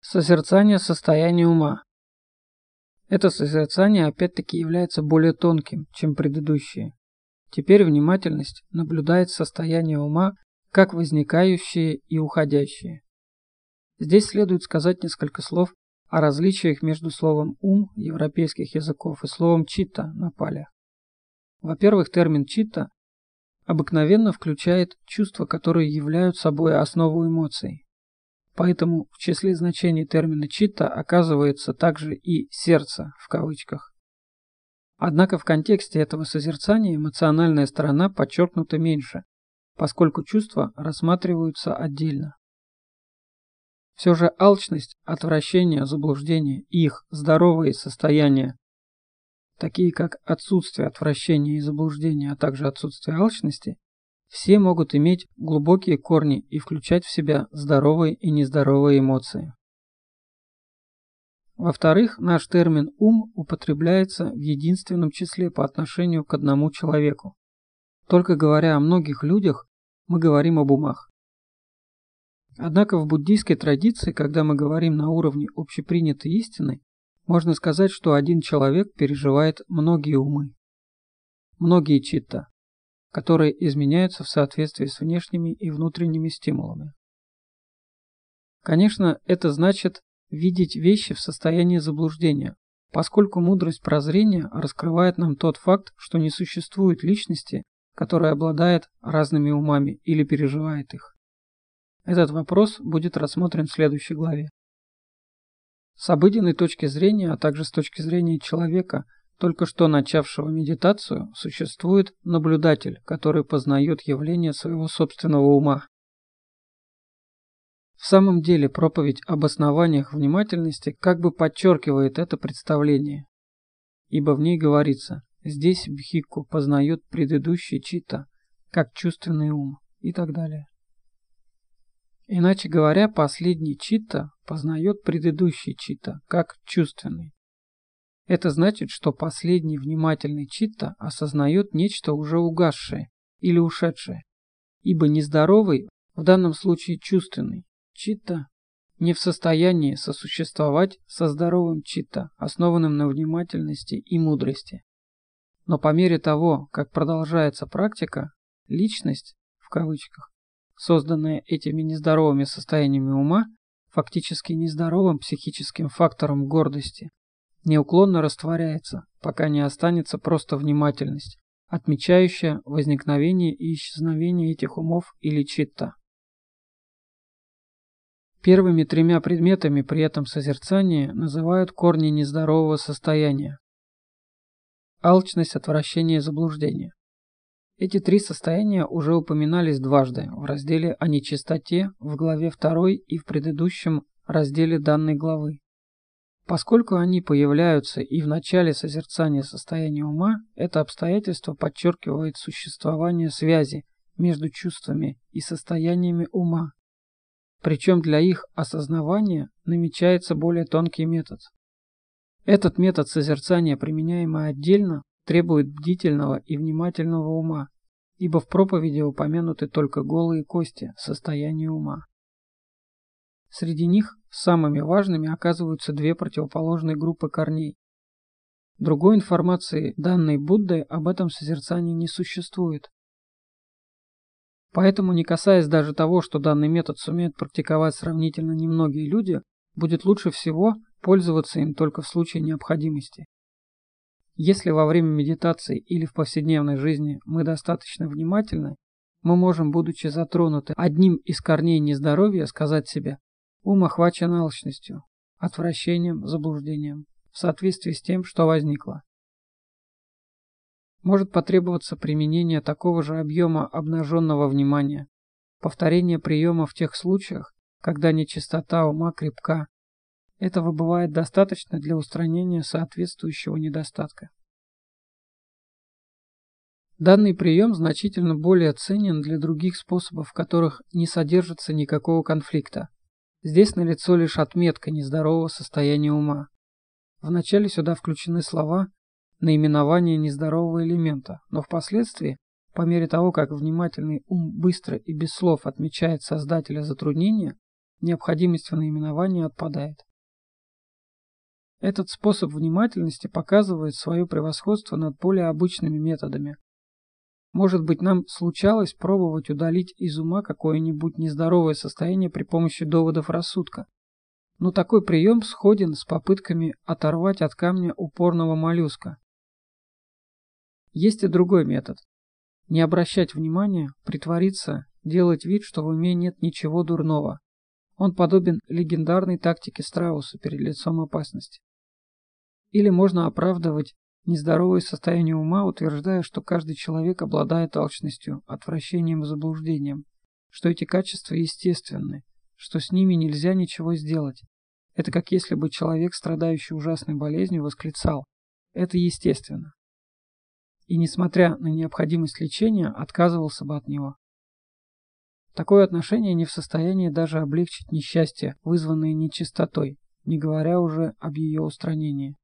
Созерцание состояния ума. Это созерцание опять-таки является более тонким, чем предыдущие. Теперь внимательность наблюдает состояние ума как возникающие и уходящие. Здесь следует сказать несколько слов о различиях между словом «ум» европейских языков и словом «читта» на пале. Во-первых, термин «читта» обыкновенно включает чувства, которые являются собой основу эмоций. Поэтому в числе значений термина «читта» оказывается также и «сердце» в кавычках. Однако в контексте этого созерцания эмоциональная сторона подчеркнута меньше, поскольку чувства рассматриваются отдельно. Все же алчность, отвращение, заблуждение и их здоровые состояния, такие как отсутствие отвращения и заблуждения, а также отсутствие алчности, все могут иметь глубокие корни и включать в себя здоровые и нездоровые эмоции. Во-вторых, наш термин «ум» употребляется в единственном числе по отношению к одному человеку. Только говоря о многих людях, мы говорим об умах. Однако в буддийской традиции, когда мы говорим на уровне общепринятой истины, можно сказать, что один человек переживает многие умы, многие читта, которые изменяются в соответствии с внешними и внутренними стимулами. Конечно, это значит видеть вещи в состоянии заблуждения, поскольку мудрость прозрения раскрывает нам тот факт, что не существует личности, которая обладает разными умами или переживает их. Этот вопрос будет рассмотрен в следующей главе. С обыденной точки зрения, а также с точки зрения человека – только что начавшего медитацию, существует наблюдатель, который познает явление своего собственного ума. В самом деле проповедь об основаниях внимательности как бы подчеркивает это представление, ибо в ней говорится «здесь Бхикку познает предыдущий чита, как чувственный ум» и так далее. Иначе говоря, последний чита познает предыдущий чита, как чувственный. Это значит, что последний внимательный читта осознает нечто уже угасшее или ушедшее, ибо нездоровый, в данном случае чувственный, читта не в состоянии сосуществовать со здоровым читта, основанным на внимательности и мудрости. Но по мере того, как продолжается практика, личность, в кавычках, созданная этими нездоровыми состояниями ума, фактически нездоровым психическим фактором гордости, неуклонно растворяется, пока не останется просто внимательность, отмечающая возникновение и исчезновение этих умов или читта. Первыми тремя предметами при этом созерцании называют корни нездорового состояния. Алчность, отвращение и заблуждение. Эти три состояния уже упоминались дважды в разделе о нечистоте в главе 2 и в предыдущем разделе данной главы. Поскольку они появляются и в начале созерцания состояния ума, это обстоятельство подчеркивает существование связи между чувствами и состояниями ума. Причем для их осознавания намечается более тонкий метод. Этот метод созерцания, применяемый отдельно, требует бдительного и внимательного ума, ибо в проповеди упомянуты только голые кости состояния ума. Среди них самыми важными оказываются две противоположные группы корней. Другой информации, данной Буддой, об этом созерцании не существует. Поэтому, не касаясь даже того, что данный метод сумеют практиковать сравнительно немногие люди, будет лучше всего пользоваться им только в случае необходимости. Если во время медитации или в повседневной жизни мы достаточно внимательны, мы можем, будучи затронуты одним из корней нездоровья, сказать себе Ум охвачен алчностью, отвращением, заблуждением, в соответствии с тем, что возникло. Может потребоваться применение такого же объема обнаженного внимания, повторение приема в тех случаях, когда нечистота ума крепка. Этого бывает достаточно для устранения соответствующего недостатка. Данный прием значительно более ценен для других способов, в которых не содержится никакого конфликта. Здесь налицо лишь отметка нездорового состояния ума. Вначале сюда включены слова, наименование нездорового элемента, но впоследствии, по мере того, как внимательный ум быстро и без слов отмечает создателя затруднения, необходимость в наименовании отпадает. Этот способ внимательности показывает свое превосходство над более обычными методами. Может быть, нам случалось пробовать удалить из ума какое-нибудь нездоровое состояние при помощи доводов рассудка. Но такой прием сходен с попытками оторвать от камня упорного моллюска. Есть и другой метод. Не обращать внимания, притвориться, делать вид, что в уме нет ничего дурного. Он подобен легендарной тактике Страуса перед лицом опасности. Или можно оправдывать нездоровое состояние ума, утверждая, что каждый человек обладает алчностью, отвращением и заблуждением, что эти качества естественны, что с ними нельзя ничего сделать. Это как если бы человек, страдающий ужасной болезнью, восклицал «это естественно» и, несмотря на необходимость лечения, отказывался бы от него. Такое отношение не в состоянии даже облегчить несчастье, вызванное нечистотой, не говоря уже об ее устранении.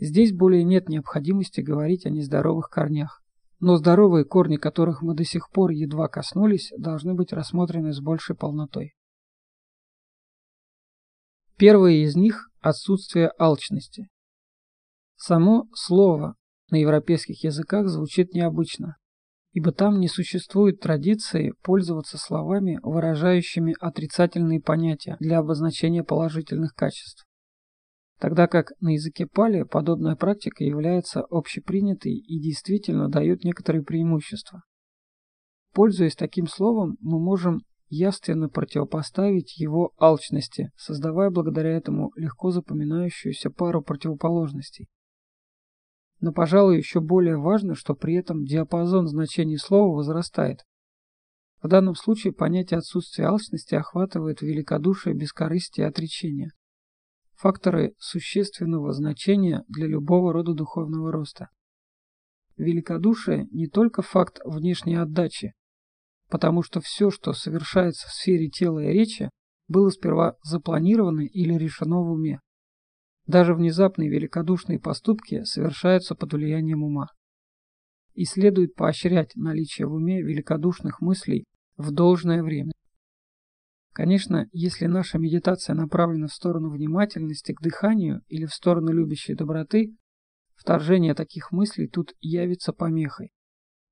Здесь более нет необходимости говорить о нездоровых корнях, но здоровые корни, которых мы до сих пор едва коснулись, должны быть рассмотрены с большей полнотой. Первое из них – отсутствие алчности. Само слово на европейских языках звучит необычно, ибо там не существует традиции пользоваться словами, выражающими отрицательные понятия для обозначения положительных качеств. Тогда как на языке пали подобная практика является общепринятой и действительно дает некоторые преимущества. Пользуясь таким словом, мы можем явственно противопоставить его алчности, создавая благодаря этому легко запоминающуюся пару противоположностей. Но, пожалуй, еще более важно, что при этом диапазон значений слова возрастает. В данном случае понятие отсутствия алчности охватывает великодушие, бескорыстие и отречение. Факторы существенного значения для любого рода духовного роста. Великодушие не только факт внешней отдачи, потому что все, что совершается в сфере тела и речи, было сперва запланировано или решено в уме. Даже внезапные великодушные поступки совершаются под влиянием ума. И следует поощрять наличие в уме великодушных мыслей в должное время. Конечно, если наша медитация направлена в сторону внимательности к дыханию или в сторону любящей доброты, вторжение таких мыслей тут явится помехой.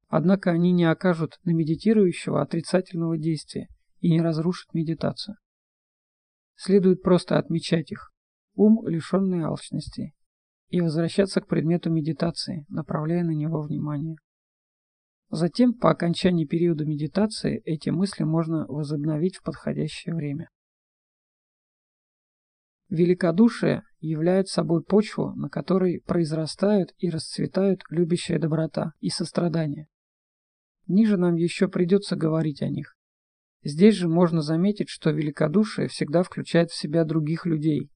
Однако они не окажут на медитирующего отрицательного действия и не разрушат медитацию. Следует просто отмечать их, ум, лишенный алчности, и возвращаться к предмету медитации, направляя на него внимание. Затем, по окончании периода медитации, эти мысли можно возобновить в подходящее время. Великодушие является собой почву, на которой произрастают и расцветают любящая доброта и сострадание. Ниже нам еще придется говорить о них. Здесь же можно заметить, что великодушие всегда включает в себя других людей,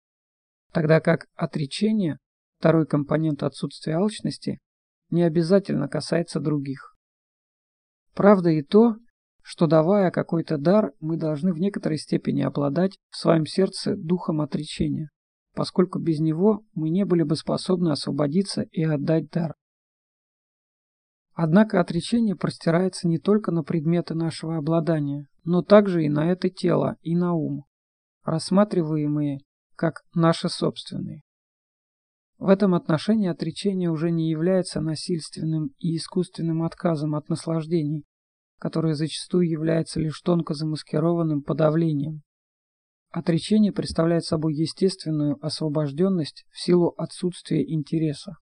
тогда как отречение, второй компонент отсутствия алчности, не обязательно касается других. Правда и то, что давая какой-то дар, мы должны в некоторой степени обладать в своем сердце духом отречения, поскольку без него мы не были бы способны освободиться и отдать дар. Однако отречение простирается не только на предметы нашего обладания, но также и на это тело, и на ум, рассматриваемые как наши собственные. В этом отношении отречение уже не является насильственным и искусственным отказом от наслаждений, которое зачастую является лишь тонко замаскированным подавлением. Отречение представляет собой естественную освобожденность в силу отсутствия интереса.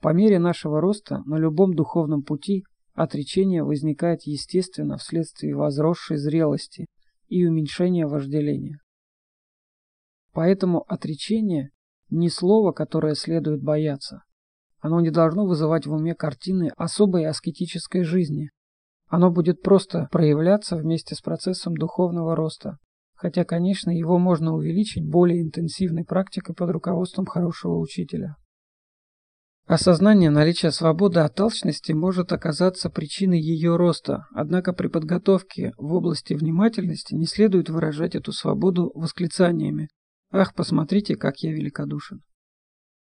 По мере нашего роста на любом духовном пути отречение возникает естественно вследствие возросшей зрелости и уменьшения вожделения. Поэтому отречение не слово, которое следует бояться. Оно не должно вызывать в уме картины особой аскетической жизни. Оно будет просто проявляться вместе с процессом духовного роста, хотя, конечно, его можно увеличить более интенсивной практикой под руководством хорошего учителя. Осознание наличия свободы от толчности может оказаться причиной ее роста, однако при подготовке в области внимательности не следует выражать эту свободу восклицаниями Ах, посмотрите, как я великодушен.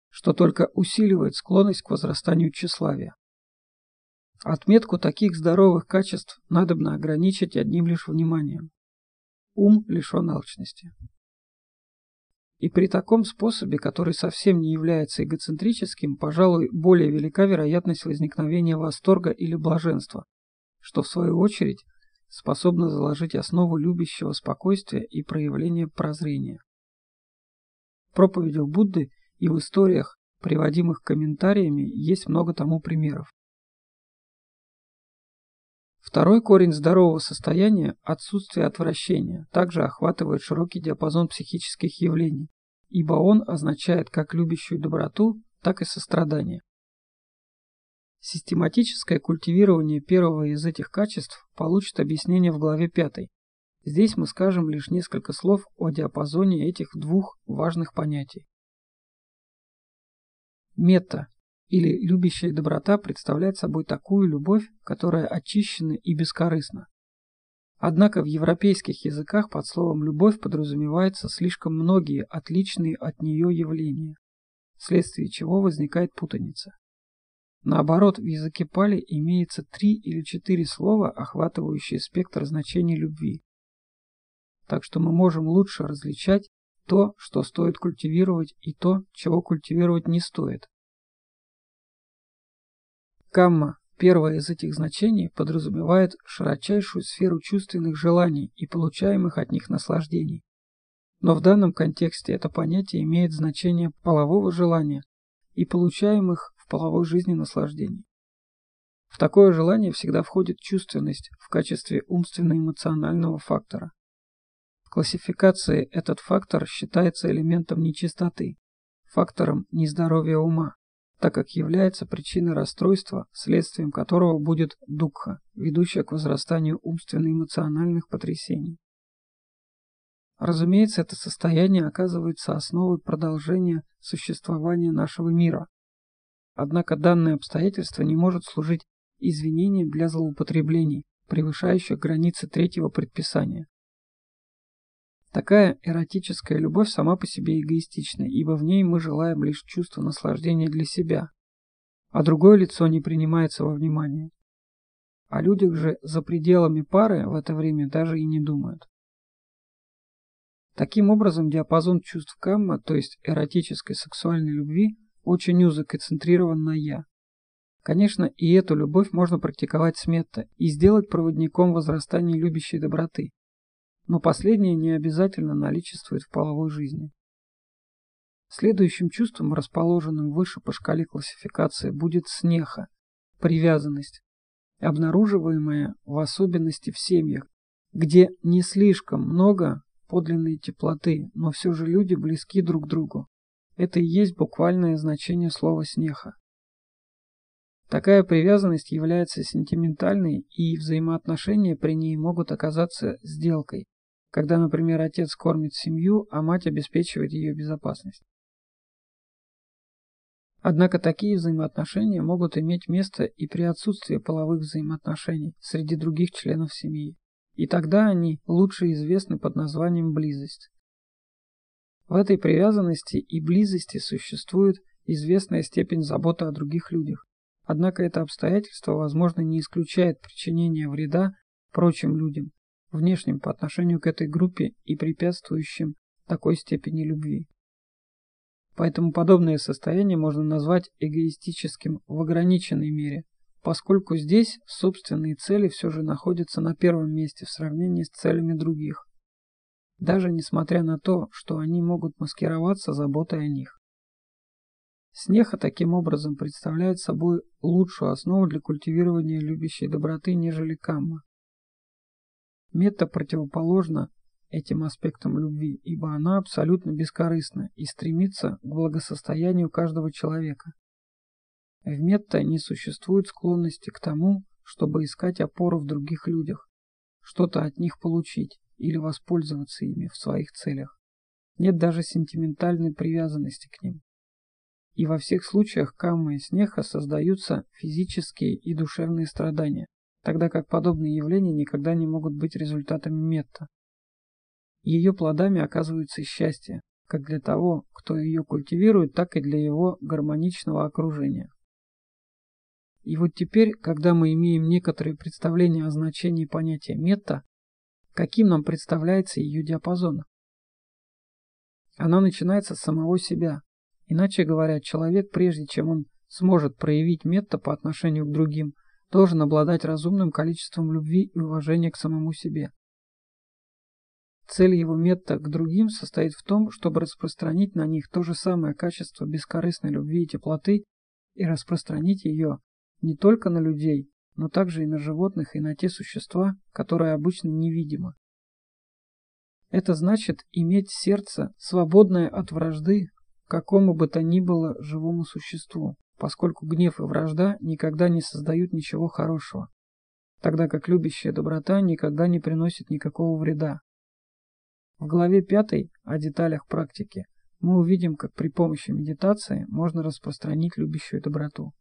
Что только усиливает склонность к возрастанию тщеславия. Отметку таких здоровых качеств надобно ограничить одним лишь вниманием. Ум лишен алчности. И при таком способе, который совсем не является эгоцентрическим, пожалуй, более велика вероятность возникновения восторга или блаженства, что в свою очередь способно заложить основу любящего спокойствия и проявления прозрения. Проповедях Будды и в историях, приводимых комментариями, есть много тому примеров. Второй корень здорового состояния – отсутствие отвращения, также охватывает широкий диапазон психических явлений, ибо он означает как любящую доброту, так и сострадание. Систематическое культивирование первого из этих качеств получит объяснение в главе 5. Здесь мы скажем лишь несколько слов о диапазоне этих двух важных понятий. Мета или любящая доброта представляет собой такую любовь, которая очищена и бескорыстна. Однако в европейских языках под словом «любовь» подразумевается слишком многие отличные от нее явления, вследствие чего возникает путаница. Наоборот, в языке пали имеется три или четыре слова, охватывающие спектр значений любви. Так что мы можем лучше различать то, что стоит культивировать, и то, чего культивировать не стоит. Камма, первое из этих значений, подразумевает широчайшую сферу чувственных желаний и получаемых от них наслаждений. Но в данном контексте это понятие имеет значение полового желания и получаемых в половой жизни наслаждений. В такое желание всегда входит чувственность в качестве умственно-эмоционального фактора. Классификации этот фактор считается элементом нечистоты, фактором нездоровья ума так как является причиной расстройства, следствием которого будет дукха, ведущая к возрастанию умственно-эмоциональных потрясений. Разумеется, это состояние оказывается основой продолжения существования нашего мира. Однако данное обстоятельство не может служить извинением для злоупотреблений, превышающих границы третьего предписания. Такая эротическая любовь сама по себе эгоистична, ибо в ней мы желаем лишь чувства наслаждения для себя, а другое лицо не принимается во внимание. О людях же за пределами пары в это время даже и не думают. Таким образом, диапазон чувств камма, то есть эротической сексуальной любви, очень узок и центрирован на «я». Конечно, и эту любовь можно практиковать с метта и сделать проводником возрастания любящей доброты но последнее не обязательно наличествует в половой жизни. Следующим чувством, расположенным выше по шкале классификации, будет снеха, привязанность, обнаруживаемая в особенности в семьях, где не слишком много подлинной теплоты, но все же люди близки друг к другу. Это и есть буквальное значение слова «снеха». Такая привязанность является сентиментальной, и взаимоотношения при ней могут оказаться сделкой, когда, например, отец кормит семью, а мать обеспечивает ее безопасность. Однако такие взаимоотношения могут иметь место и при отсутствии половых взаимоотношений среди других членов семьи, и тогда они лучше известны под названием близость. В этой привязанности и близости существует известная степень заботы о других людях, однако это обстоятельство, возможно, не исключает причинения вреда прочим людям, внешним по отношению к этой группе и препятствующим такой степени любви. Поэтому подобное состояние можно назвать эгоистическим в ограниченной мере, поскольку здесь собственные цели все же находятся на первом месте в сравнении с целями других, даже несмотря на то, что они могут маскироваться заботой о них. Снеха таким образом представляет собой лучшую основу для культивирования любящей доброты, нежели камма. Метта противоположна этим аспектам любви, ибо она абсолютно бескорыстна и стремится к благосостоянию каждого человека. В метта не существует склонности к тому, чтобы искать опору в других людях, что-то от них получить или воспользоваться ими в своих целях. Нет даже сентиментальной привязанности к ним. И во всех случаях камма и снеха создаются физические и душевные страдания, тогда как подобные явления никогда не могут быть результатами метта. Ее плодами оказывается счастье, как для того, кто ее культивирует, так и для его гармоничного окружения. И вот теперь, когда мы имеем некоторые представления о значении понятия метта, каким нам представляется ее диапазон? Она начинается с самого себя. Иначе говоря, человек, прежде чем он сможет проявить метта по отношению к другим, должен обладать разумным количеством любви и уважения к самому себе. Цель его метта к другим состоит в том, чтобы распространить на них то же самое качество бескорыстной любви и теплоты и распространить ее не только на людей, но также и на животных и на те существа, которые обычно невидимы. Это значит иметь сердце, свободное от вражды, какому бы то ни было живому существу, поскольку гнев и вражда никогда не создают ничего хорошего, тогда как любящая доброта никогда не приносит никакого вреда. В главе 5 о деталях практики мы увидим, как при помощи медитации можно распространить любящую доброту.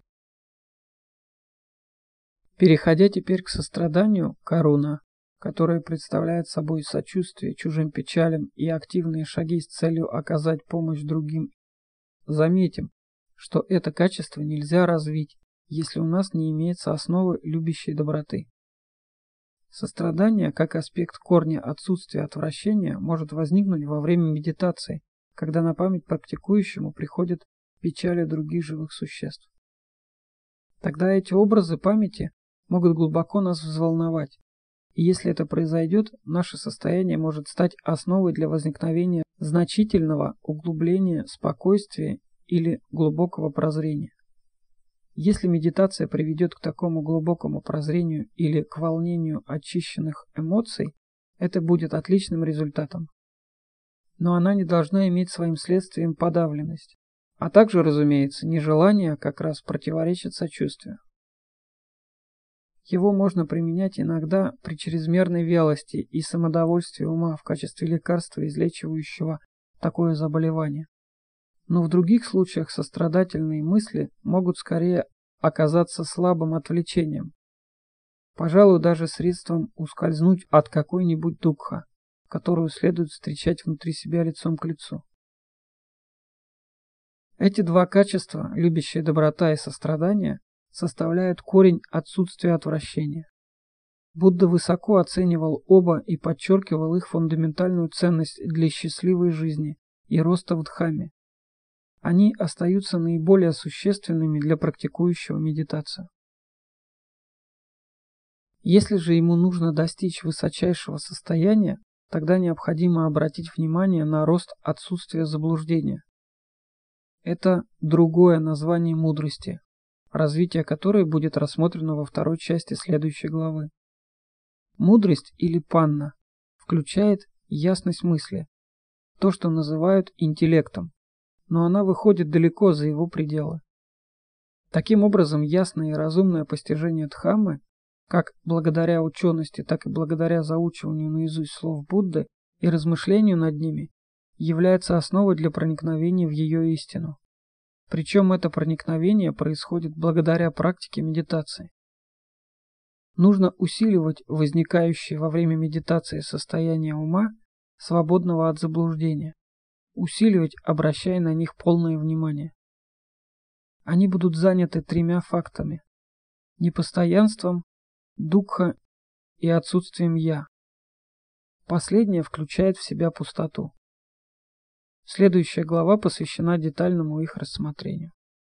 Переходя теперь к состраданию, коруна, которая представляет собой сочувствие чужим печалям и активные шаги с целью оказать помощь другим, заметим, что это качество нельзя развить, если у нас не имеется основы любящей доброты. Сострадание, как аспект корня отсутствия отвращения, может возникнуть во время медитации, когда на память практикующему приходят печали других живых существ. Тогда эти образы памяти могут глубоко нас взволновать. И если это произойдет, наше состояние может стать основой для возникновения значительного углубления спокойствия или глубокого прозрения. Если медитация приведет к такому глубокому прозрению или к волнению очищенных эмоций, это будет отличным результатом. Но она не должна иметь своим следствием подавленность, а также, разумеется, нежелание как раз противоречит сочувствию. Его можно применять иногда при чрезмерной вялости и самодовольстве ума в качестве лекарства, излечивающего такое заболевание. Но в других случаях сострадательные мысли могут скорее оказаться слабым отвлечением. Пожалуй, даже средством ускользнуть от какой-нибудь дукха, которую следует встречать внутри себя лицом к лицу. Эти два качества, любящая доброта и сострадание, составляют корень отсутствия отвращения. Будда высоко оценивал оба и подчеркивал их фундаментальную ценность для счастливой жизни и роста в Дхамме. Они остаются наиболее существенными для практикующего медитацию. Если же ему нужно достичь высочайшего состояния, тогда необходимо обратить внимание на рост отсутствия заблуждения. Это другое название мудрости, развитие которой будет рассмотрено во второй части следующей главы. Мудрость или панна включает ясность мысли, то, что называют интеллектом, но она выходит далеко за его пределы. Таким образом, ясное и разумное постижение Дхаммы, как благодаря учености, так и благодаря заучиванию наизусть слов Будды и размышлению над ними, является основой для проникновения в ее истину. Причем это проникновение происходит благодаря практике медитации. Нужно усиливать возникающее во время медитации состояние ума, свободного от заблуждения, усиливать, обращая на них полное внимание. Они будут заняты тремя фактами – непостоянством, духа и отсутствием «я». Последнее включает в себя пустоту. Следующая глава посвящена детальному их рассмотрению.